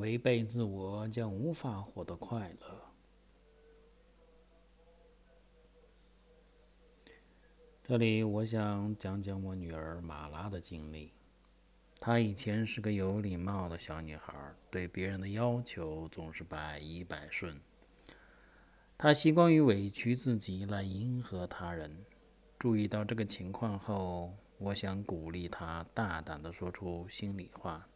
违背自我将无法获得快乐。这里我想讲讲我女儿马拉的经历。她以前是个有礼貌的小女孩，对别人的要求总是百依百顺。她习惯于委屈自己来迎合他人。注意到这个情况后，我想鼓励她大胆地说出心里话。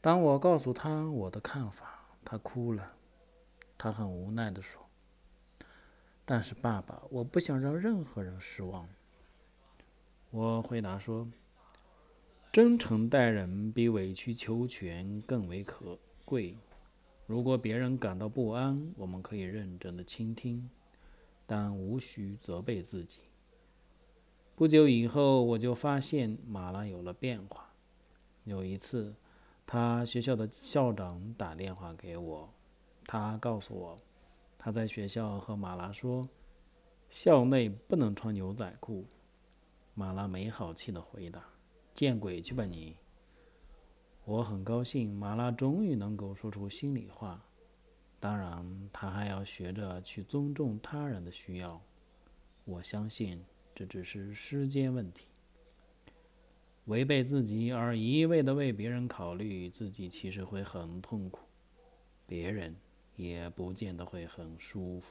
当我告诉他我的看法，他哭了。他很无奈地说。但是，爸爸，我不想让任何人失望。我回答说：“真诚待人比委曲求全更为可贵。如果别人感到不安，我们可以认真的倾听，但无需责备自己。”不久以后，我就发现马拉有了变化。有一次，他学校的校长打电话给我，他告诉我。他在学校和马拉说：“校内不能穿牛仔裤。”马拉没好气地回答：“见鬼去吧你！”我很高兴，马拉终于能够说出心里话。当然，他还要学着去尊重他人的需要。我相信这只是时间问题。违背自己而一味的为别人考虑，自己其实会很痛苦。别人。也不见得会很舒服。